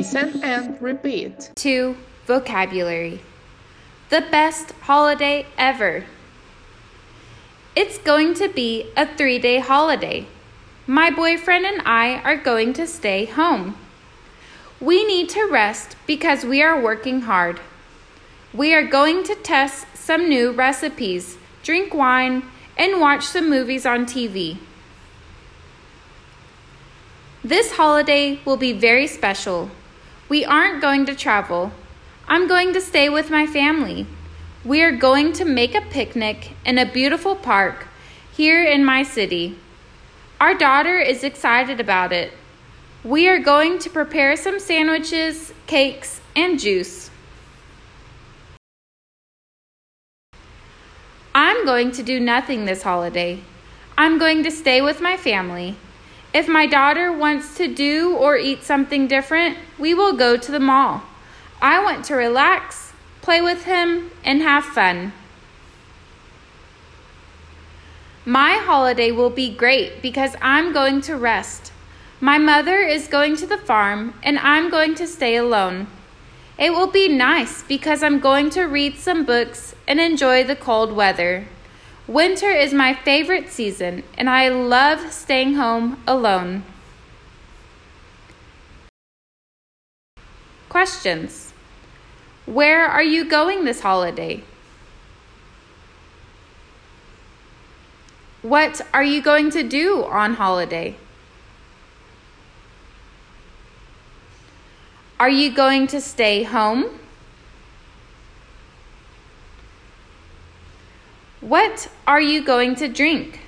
Listen and repeat. 2. Vocabulary. The best holiday ever. It's going to be a three day holiday. My boyfriend and I are going to stay home. We need to rest because we are working hard. We are going to test some new recipes, drink wine, and watch some movies on TV. This holiday will be very special. We aren't going to travel. I'm going to stay with my family. We are going to make a picnic in a beautiful park here in my city. Our daughter is excited about it. We are going to prepare some sandwiches, cakes, and juice. I'm going to do nothing this holiday. I'm going to stay with my family. If my daughter wants to do or eat something different, we will go to the mall. I want to relax, play with him, and have fun. My holiday will be great because I'm going to rest. My mother is going to the farm and I'm going to stay alone. It will be nice because I'm going to read some books and enjoy the cold weather. Winter is my favorite season and I love staying home alone. Questions Where are you going this holiday? What are you going to do on holiday? Are you going to stay home? What are you going to drink?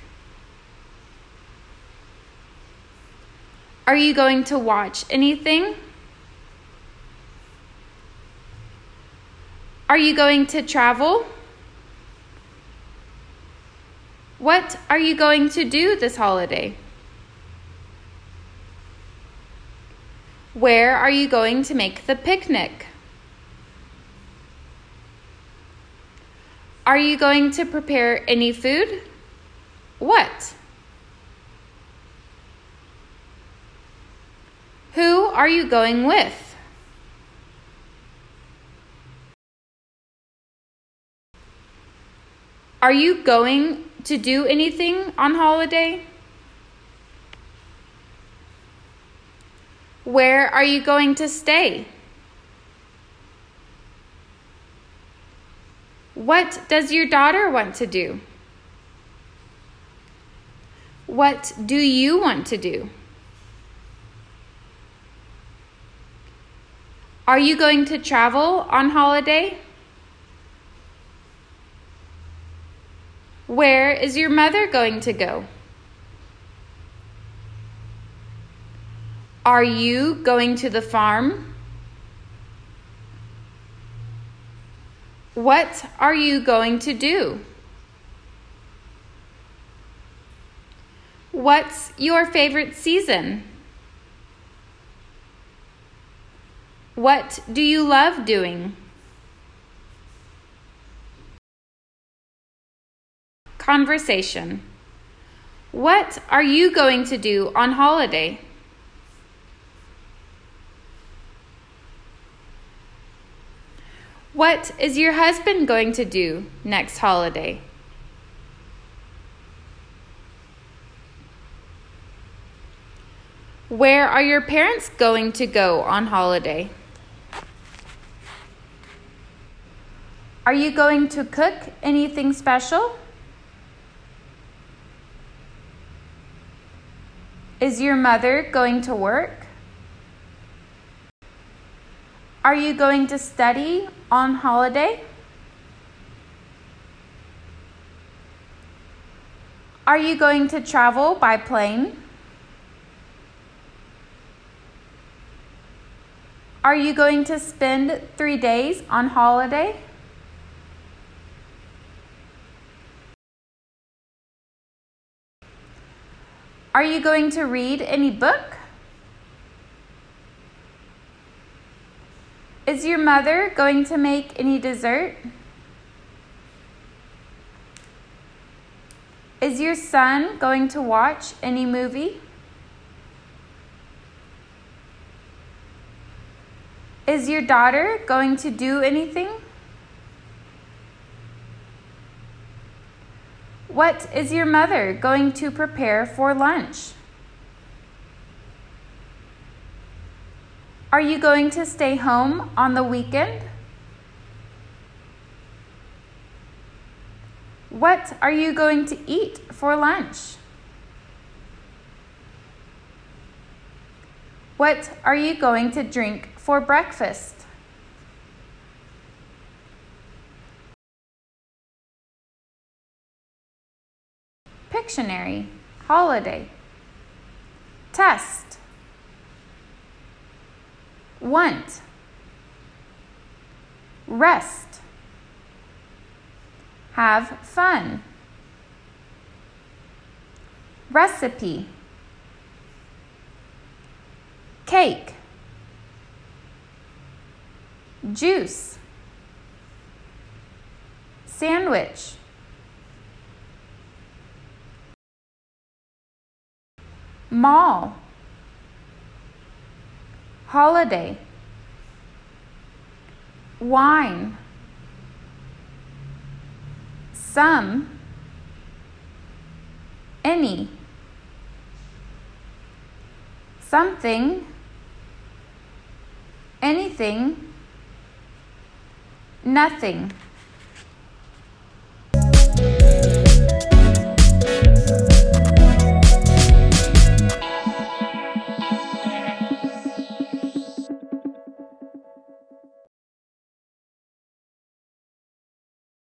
Are you going to watch anything? Are you going to travel? What are you going to do this holiday? Where are you going to make the picnic? Are you going to prepare any food? What? Who are you going with? Are you going to do anything on holiday? Where are you going to stay? What does your daughter want to do? What do you want to do? Are you going to travel on holiday? Where is your mother going to go? Are you going to the farm? What are you going to do? What's your favorite season? What do you love doing? Conversation. What are you going to do on holiday? What is your husband going to do next holiday? Where are your parents going to go on holiday? Are you going to cook anything special? Is your mother going to work? Are you going to study on holiday? Are you going to travel by plane? Are you going to spend three days on holiday? Are you going to read any book? Is your mother going to make any dessert? Is your son going to watch any movie? Is your daughter going to do anything? What is your mother going to prepare for lunch? Are you going to stay home on the weekend? What are you going to eat for lunch? What are you going to drink for breakfast? Pictionary, holiday, test, want, rest, have fun, recipe, cake, juice, sandwich. mall, holiday, wine, some, any, something, anything, nothing.